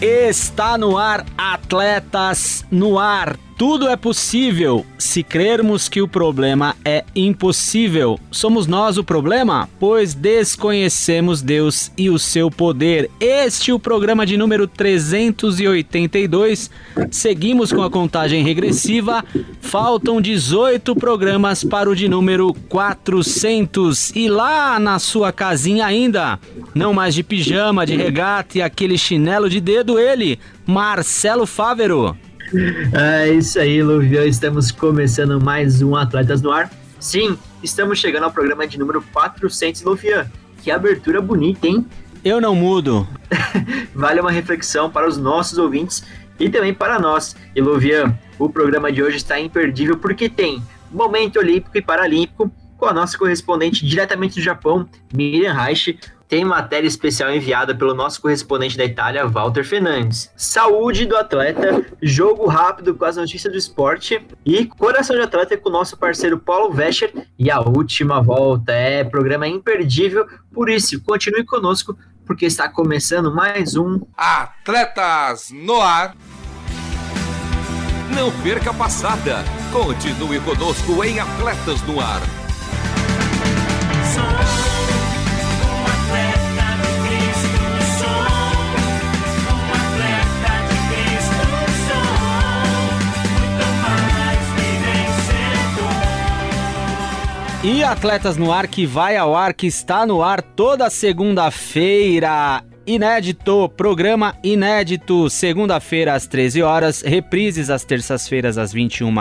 Está no ar, Atletas no Ar. Tudo é possível se crermos que o problema é impossível. Somos nós o problema? Pois desconhecemos Deus e o seu poder. Este é o programa de número 382. Seguimos com a contagem regressiva. Faltam 18 programas para o de número 400. E lá na sua casinha ainda, não mais de pijama, de regata e aquele chinelo de dedo, ele, Marcelo Fávero. É isso aí, Luvião. Estamos começando mais um Atletas no Ar. Sim, estamos chegando ao programa de número 400, Luvian. Que abertura bonita, hein? Eu não mudo. vale uma reflexão para os nossos ouvintes e também para nós. E Luvian, o programa de hoje está imperdível porque tem momento olímpico e paralímpico com a nossa correspondente diretamente do Japão, Miriam Reich, tem matéria especial enviada pelo nosso correspondente da Itália, Walter Fernandes. Saúde do atleta, jogo rápido com as notícias do esporte e coração de atleta com o nosso parceiro Paulo Vescher e a última volta. É programa imperdível, por isso continue conosco porque está começando mais um Atletas no Ar. Não perca a passada. Continue conosco em Atletas no Ar. E Atletas no Ar que vai ao ar, que está no ar toda segunda-feira. Inédito, programa inédito, segunda-feira às 13 horas, reprises às terças-feiras às 21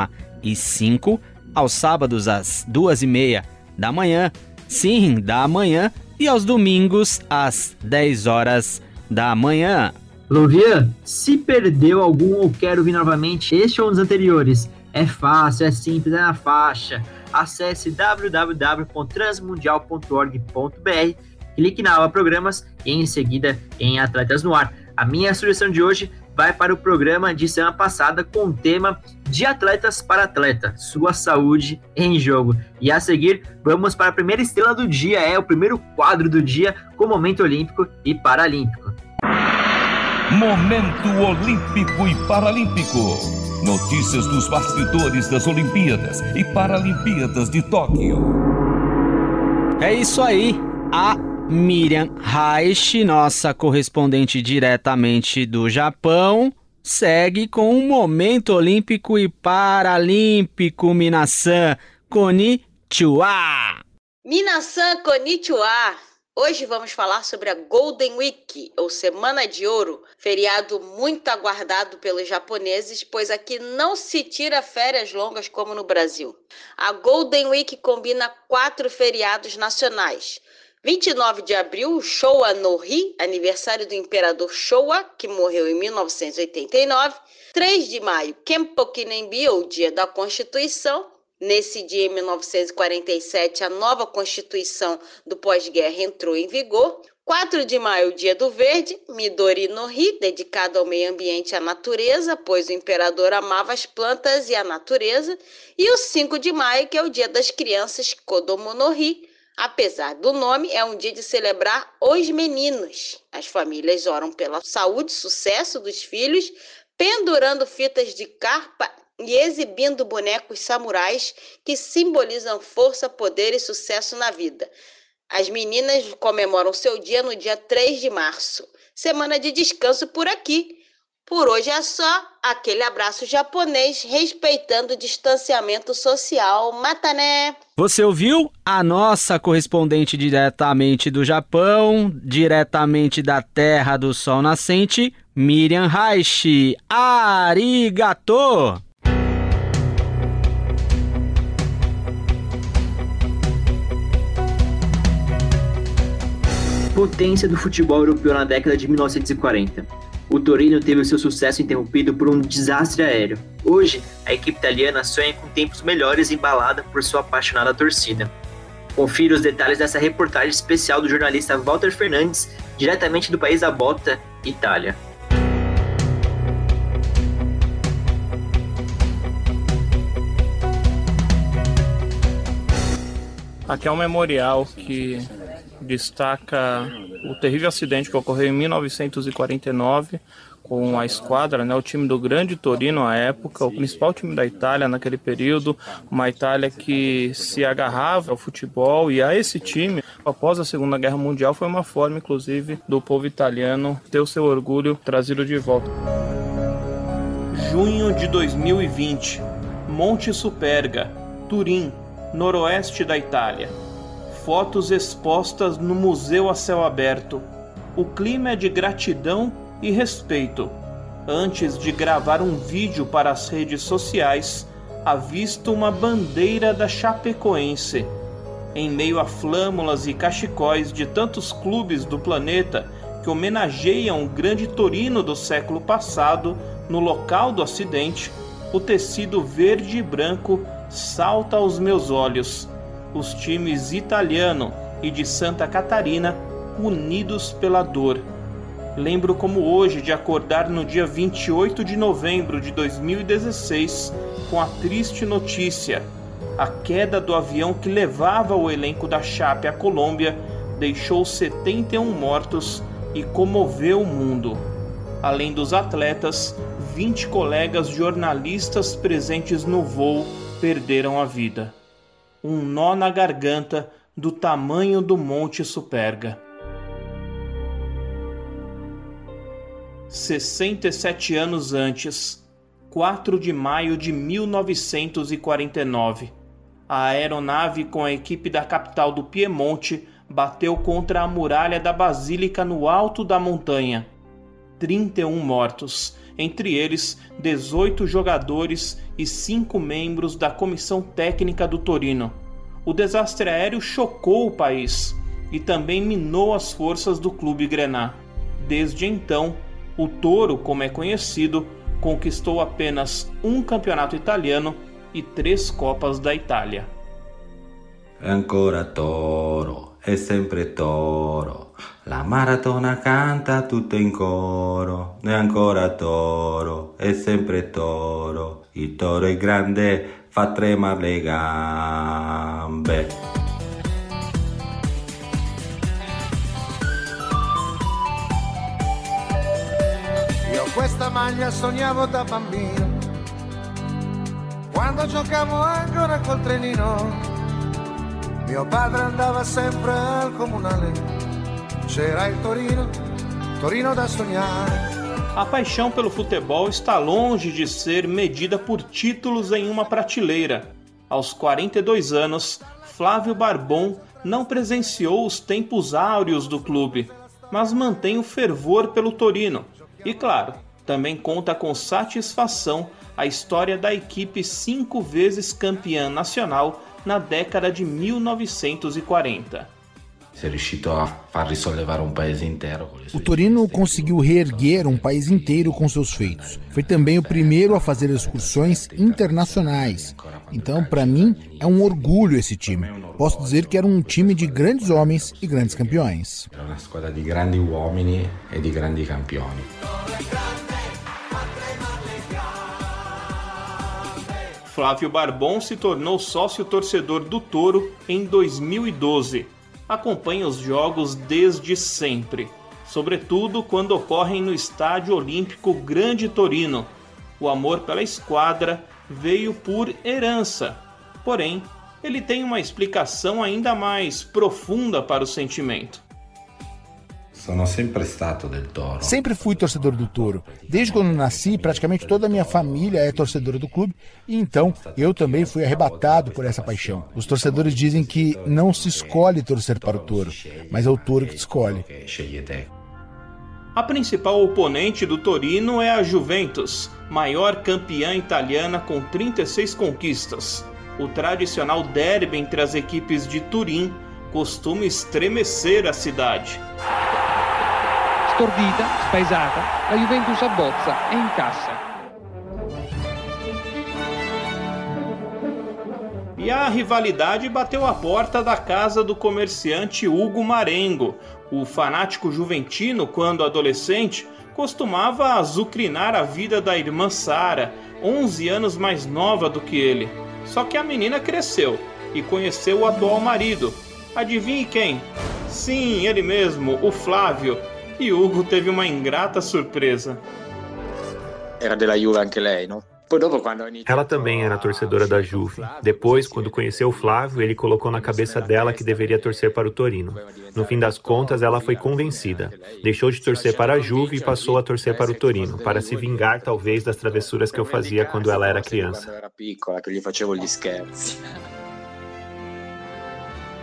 e 05, aos sábados às 2 e meia da manhã, sim, da manhã, e aos domingos às 10 horas da manhã. Luvian, se perdeu algum ou quer ouvir novamente este ou dos anteriores, é fácil, é simples, é na faixa acesse www.transmundial.org.br, clique na aba Programas e em seguida em Atletas no Ar. A minha sugestão de hoje vai para o programa de semana passada com o tema de atletas para atleta, sua saúde em jogo. E a seguir, vamos para a primeira estrela do dia, é o primeiro quadro do dia com momento olímpico e paralímpico. Momento olímpico e paralímpico. Notícias dos bastidores das Olimpíadas e Paralimpíadas de Tóquio. É isso aí. A Miriam Reich, nossa correspondente diretamente do Japão, segue com um momento olímpico e paralímpico. Minasan Konnichiwa. Minasan Konnichiwa. Hoje vamos falar sobre a Golden Week, ou Semana de Ouro, feriado muito aguardado pelos japoneses, pois aqui não se tira férias longas como no Brasil. A Golden Week combina quatro feriados nacionais. 29 de abril, Showa no Hi, aniversário do imperador Showa, que morreu em 1989. 3 de maio, Kenpoku Nenbi, ou Dia da Constituição. Nesse dia, em 1947, a nova Constituição do pós-guerra entrou em vigor. 4 de maio, Dia do Verde, Midori no Hi, dedicado ao meio ambiente e à natureza, pois o imperador amava as plantas e a natureza. E o 5 de maio, que é o Dia das Crianças, Kodomo no Hi. Apesar do nome, é um dia de celebrar os meninos. As famílias oram pela saúde e sucesso dos filhos, pendurando fitas de carpa e exibindo bonecos samurais que simbolizam força, poder e sucesso na vida. As meninas comemoram seu dia no dia 3 de março. Semana de descanso por aqui. Por hoje é só. Aquele abraço japonês respeitando o distanciamento social. Matané! Você ouviu? A nossa correspondente diretamente do Japão, diretamente da terra do sol nascente, Miriam Reich. Arigato! Potência do futebol europeu na década de 1940. O Torino teve o seu sucesso interrompido por um desastre aéreo. Hoje, a equipe italiana sonha com tempos melhores embalada por sua apaixonada torcida. Confira os detalhes dessa reportagem especial do jornalista Walter Fernandes, diretamente do país da Bota, Itália. Aqui é um memorial que destaca o terrível acidente que ocorreu em 1949 com a esquadra, né, o time do Grande Torino à época, o principal time da Itália naquele período, uma Itália que se agarrava ao futebol e a esse time, após a Segunda Guerra Mundial, foi uma forma, inclusive, do povo italiano ter o seu orgulho trazido de volta. Junho de 2020, Monte Superga, Turim, noroeste da Itália fotos expostas no museu a céu aberto. O clima é de gratidão e respeito. Antes de gravar um vídeo para as redes sociais, avisto uma bandeira da Chapecoense. Em meio a flâmulas e cachecóis de tantos clubes do planeta que homenageiam o grande Torino do século passado, no local do acidente, o tecido verde e branco salta aos meus olhos os times italiano e de Santa Catarina unidos pela dor. Lembro como hoje de acordar no dia 28 de novembro de 2016 com a triste notícia: a queda do avião que levava o elenco da Chape à Colômbia deixou 71 mortos e comoveu o mundo. Além dos atletas, 20 colegas jornalistas presentes no voo perderam a vida um nó na garganta do tamanho do Monte Superga. 67 anos antes, 4 de maio de 1949, a aeronave com a equipe da capital do Piemonte bateu contra a muralha da Basílica no alto da montanha. 31 mortos, entre eles 18 jogadores e 5 membros da comissão técnica do Torino. O desastre aéreo chocou o país e também minou as forças do clube Grená. Desde então, o Toro, como é conhecido, conquistou apenas um campeonato italiano e três Copas da Itália. Ancora Toro, è sempre Toro. La maratona canta tutto in coro. E ancora Toro, è sempre Toro. Il Toro è grande, fa tremare le gambe. Io questa maglia sognavo da bambino, quando giocavo ancora col trenino. Mio padre andava sempre al comunale, Torino, Torino da. A paixão pelo futebol está longe de ser medida por títulos em uma prateleira. Aos 42 anos, Flávio Barbon não presenciou os tempos áureos do clube, mas mantém o fervor pelo Torino. E claro, também conta com satisfação a história da equipe cinco vezes campeã nacional na década de 1940. O Torino conseguiu reerguer um país inteiro com seus feitos. Foi também o primeiro a fazer excursões internacionais. Então, para mim, é um orgulho esse time. Posso dizer que era um time de grandes homens e grandes campeões. Era uma squadra de grandes homens e de grandes campioni. Flávio Barbon se tornou sócio torcedor do Toro em 2012. Acompanha os jogos desde sempre, sobretudo quando ocorrem no Estádio Olímpico Grande Torino. O amor pela esquadra veio por herança, porém, ele tem uma explicação ainda mais profunda para o sentimento. Sono sempre stato del Toro. Sempre fui torcedor do Toro. Desde quando nasci, praticamente toda a minha família é torcedora do clube e então eu também fui arrebatado por essa paixão. Os torcedores dizem que não se escolhe torcer para o Toro, mas é o Toro que te escolhe. A principal oponente do Torino é a Juventus, maior campeã italiana com 36 conquistas. O tradicional derby entre as equipes de Turim costuma estremecer a cidade. Stordita, spaesata, la Juventus abbozza e incassa. E a rivalidade bateu a porta da casa do comerciante Hugo Marengo. O fanático juventino, quando adolescente, costumava azucrinar a vida da irmã Sara, 11 anos mais nova do que ele. Só que a menina cresceu e conheceu o atual marido. Adivinhe quem? Sim, ele mesmo, o Flávio. E Hugo teve uma ingrata surpresa. Era della Juve anche lei, no? Ela também era torcedora da Juve. Depois, quando conheceu o Flávio, ele colocou na cabeça dela que deveria torcer para o Torino. No fim das contas, ela foi convencida. Deixou de torcer para a Juve e passou a torcer para o Torino, para se vingar talvez das travessuras que eu fazia quando ela era criança.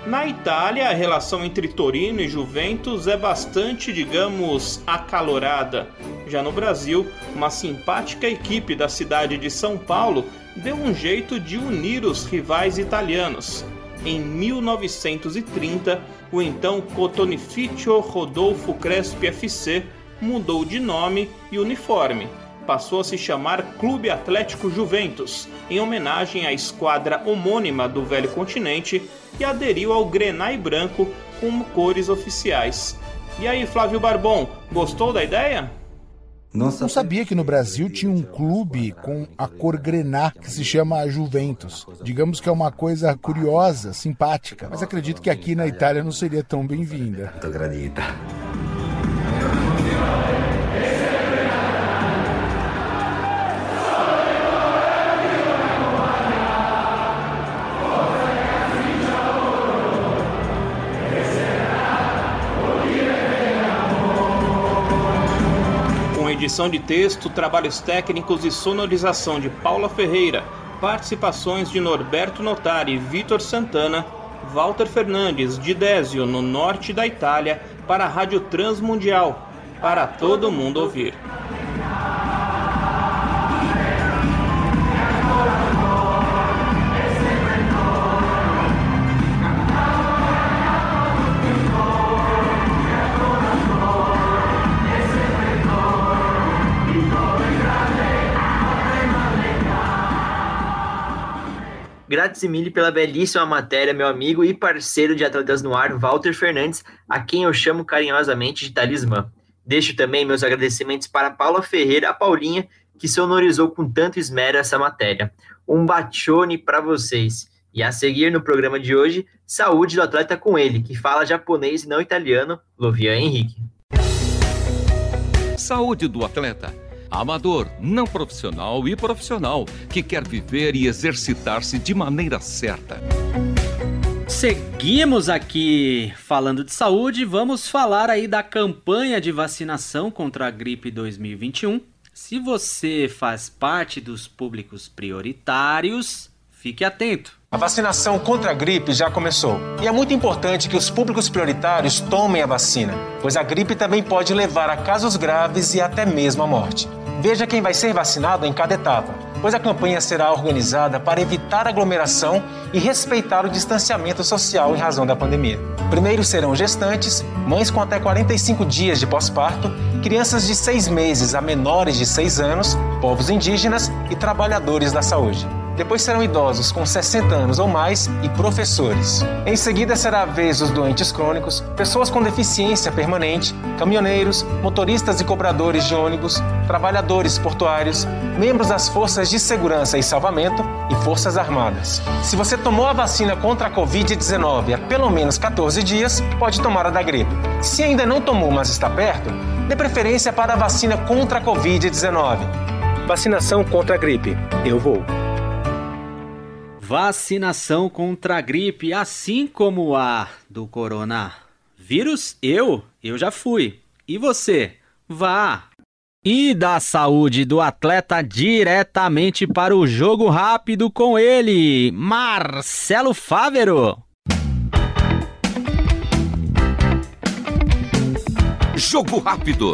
Na Itália, a relação entre Torino e Juventus é bastante, digamos, acalorada. Já no Brasil, uma simpática equipe da cidade de São Paulo deu um jeito de unir os rivais italianos. Em 1930, o então Cotonificio Rodolfo Crespi FC mudou de nome e uniforme passou a se chamar Clube Atlético Juventus, em homenagem à esquadra homônima do velho continente, e aderiu ao Grenai branco como cores oficiais. E aí, Flávio Barbon, gostou da ideia? Não sabia que no Brasil tinha um clube com a cor grená que se chama Juventus. Digamos que é uma coisa curiosa, simpática, mas acredito que aqui na Itália não seria tão bem-vinda. Muito gradita. Edição de texto, trabalhos técnicos e sonorização de Paula Ferreira, participações de Norberto Notari, Vitor Santana, Walter Fernandes, de Désio, no norte da Itália, para a Rádio Transmundial, para todo mundo ouvir. Mille pela belíssima matéria, meu amigo e parceiro de Atletas no Ar, Walter Fernandes, a quem eu chamo carinhosamente de Talismã. Deixo também meus agradecimentos para Paula Ferreira, a Paulinha, que sonorizou com tanto esmero essa matéria. Um bachone para vocês. E a seguir no programa de hoje, saúde do atleta com ele, que fala japonês e não italiano, Lovian Henrique. Saúde do atleta amador, não profissional e profissional que quer viver e exercitar-se de maneira certa. Seguimos aqui falando de saúde, vamos falar aí da campanha de vacinação contra a gripe 2021. Se você faz parte dos públicos prioritários, fique atento. A vacinação contra a gripe já começou. E é muito importante que os públicos prioritários tomem a vacina, pois a gripe também pode levar a casos graves e até mesmo a morte. Veja quem vai ser vacinado em cada etapa, pois a campanha será organizada para evitar aglomeração e respeitar o distanciamento social em razão da pandemia. Primeiro serão gestantes, mães com até 45 dias de pós-parto, crianças de 6 meses a menores de 6 anos, povos indígenas e trabalhadores da saúde. Depois serão idosos com 60 anos ou mais e professores. Em seguida será a vez dos doentes crônicos, pessoas com deficiência permanente, caminhoneiros, motoristas e cobradores de ônibus, trabalhadores portuários, membros das forças de segurança e salvamento e forças armadas. Se você tomou a vacina contra a Covid-19 há pelo menos 14 dias, pode tomar a da gripe. Se ainda não tomou, mas está perto, dê preferência para a vacina contra a Covid-19. Vacinação contra a gripe. Eu vou vacinação contra a gripe, assim como a do coronavírus, eu, eu já fui. E você? Vá! E da saúde do atleta diretamente para o jogo rápido com ele, Marcelo Fávero. Jogo rápido.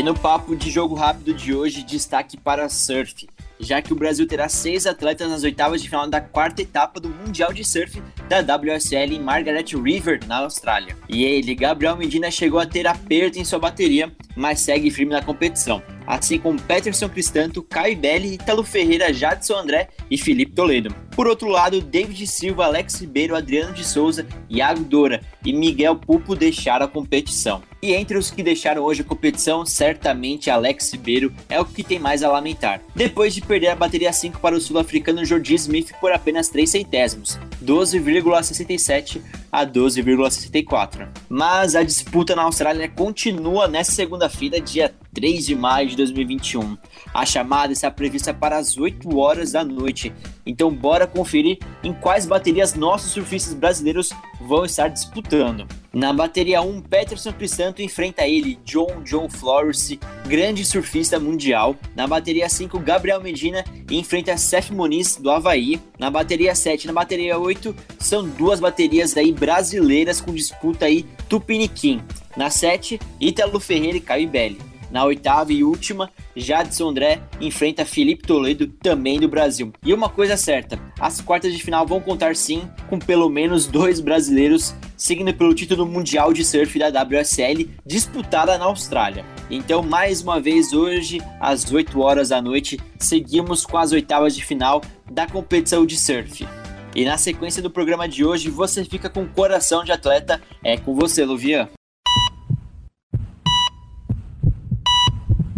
E no papo de jogo rápido de hoje, destaque para surf. já que o Brasil terá seis atletas nas oitavas de final da quarta etapa do Mundial de Surf da WSL em Margaret River, na Austrália. E ele, Gabriel Medina, chegou a ter aperto em sua bateria, mas segue firme na competição assim como Peterson Cristanto, Caio Belli, Italo Ferreira, Jadson André e Felipe Toledo. Por outro lado, David Silva, Alex Ribeiro, Adriano de Souza, Iago Dora e Miguel Pupo deixaram a competição. E entre os que deixaram hoje a competição, certamente Alex Ribeiro é o que tem mais a lamentar. Depois de perder a bateria 5 para o sul-africano Jordi Smith por apenas 3 centésimos, 12,67 a 12,64. Mas a disputa na Austrália continua nesta segunda-feira, dia 3 de maio de 2021. A chamada está prevista para as 8 horas da noite. Então bora conferir em quais baterias nossos surfistas brasileiros vão estar disputando. Na bateria 1, Peterson Crisanto enfrenta ele, John John Flores, grande surfista mundial. Na bateria 5, Gabriel Medina enfrenta Seth Moniz, do Havaí. Na bateria 7 na bateria 8, são duas baterias aí brasileiras com disputa aí Tupiniquim. Na 7, Ítalo Ferreira e Caio Belli. Na oitava e última, Jadson André enfrenta Felipe Toledo, também do Brasil. E uma coisa certa, as quartas de final vão contar sim com pelo menos dois brasileiros seguindo pelo título mundial de surf da WSL disputada na Austrália. Então, mais uma vez hoje, às 8 horas da noite, seguimos com as oitavas de final da competição de surf. E na sequência do programa de hoje, você fica com coração de atleta. É com você, Luvian.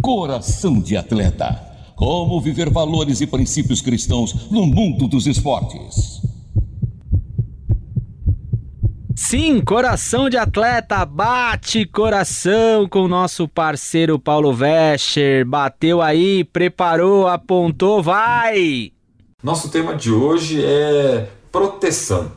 Coração de Atleta. Como viver valores e princípios cristãos no mundo dos esportes. Sim, coração de atleta, bate coração com o nosso parceiro Paulo Vescher. Bateu aí, preparou, apontou, vai! Nosso tema de hoje é proteção.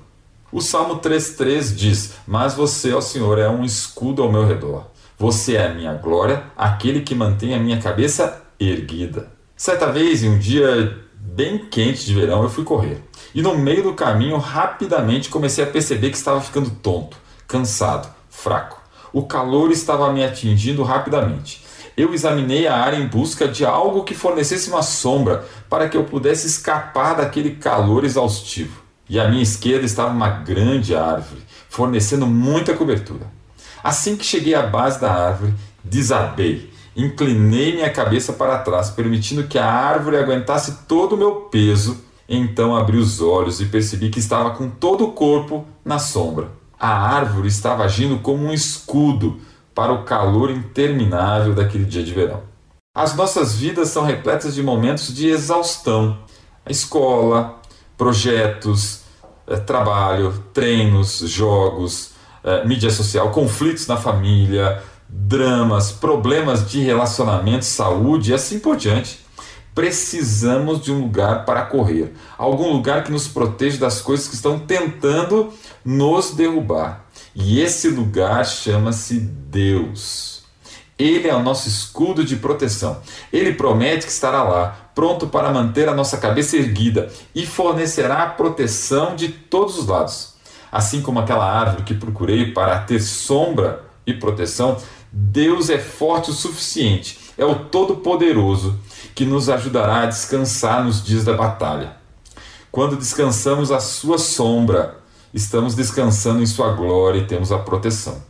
O Salmo 3,3 diz: Mas você, ó Senhor, é um escudo ao meu redor. Você é a minha glória, aquele que mantém a minha cabeça erguida. Certa vez, em um dia bem quente de verão, eu fui correr. E no meio do caminho, rapidamente comecei a perceber que estava ficando tonto, cansado, fraco. O calor estava me atingindo rapidamente. Eu examinei a área em busca de algo que fornecesse uma sombra para que eu pudesse escapar daquele calor exaustivo. E à minha esquerda estava uma grande árvore, fornecendo muita cobertura. Assim que cheguei à base da árvore, desabei, inclinei minha cabeça para trás, permitindo que a árvore aguentasse todo o meu peso. Então abri os olhos e percebi que estava com todo o corpo na sombra. A árvore estava agindo como um escudo para o calor interminável daquele dia de verão. As nossas vidas são repletas de momentos de exaustão. A escola, projetos, eh, trabalho, treinos, jogos, eh, mídia social, conflitos na família, dramas, problemas de relacionamento, saúde e assim por diante. Precisamos de um lugar para correr, algum lugar que nos proteja das coisas que estão tentando nos derrubar. E esse lugar chama-se Deus. Ele é o nosso escudo de proteção. Ele promete que estará lá, pronto para manter a nossa cabeça erguida e fornecerá proteção de todos os lados. Assim como aquela árvore que procurei para ter sombra e proteção, Deus é forte o suficiente, é o Todo-Poderoso que nos ajudará a descansar nos dias da batalha. Quando descansamos à sua sombra, estamos descansando em sua glória e temos a proteção.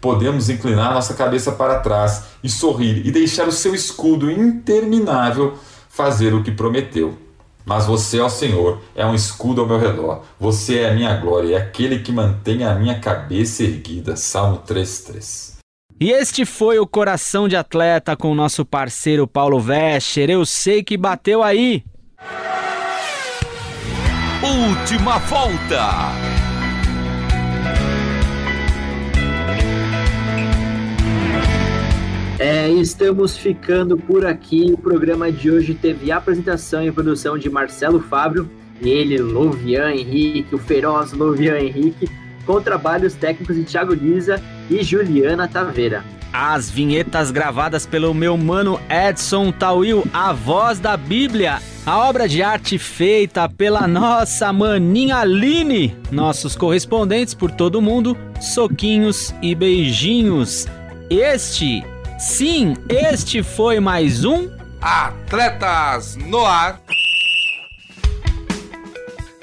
Podemos inclinar nossa cabeça para trás e sorrir e deixar o seu escudo interminável fazer o que prometeu. Mas você, ó Senhor, é um escudo ao meu redor. Você é a minha glória, é aquele que mantém a minha cabeça erguida. Salmo 3:3. E este foi o coração de atleta com o nosso parceiro Paulo Vescher. Eu sei que bateu aí. Última volta. É, estamos ficando por aqui. O programa de hoje teve apresentação e produção de Marcelo Fábio, ele, Lovian Henrique, o feroz Lovian Henrique, com trabalhos técnicos de Thiago Liza e Juliana Taveira. As vinhetas gravadas pelo meu mano Edson Tawil, a voz da Bíblia. A obra de arte feita pela nossa maninha Aline. Nossos correspondentes por todo o mundo, soquinhos e beijinhos. Este Sim, este foi mais um Atletas no Ar.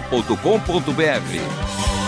jornal.com.br.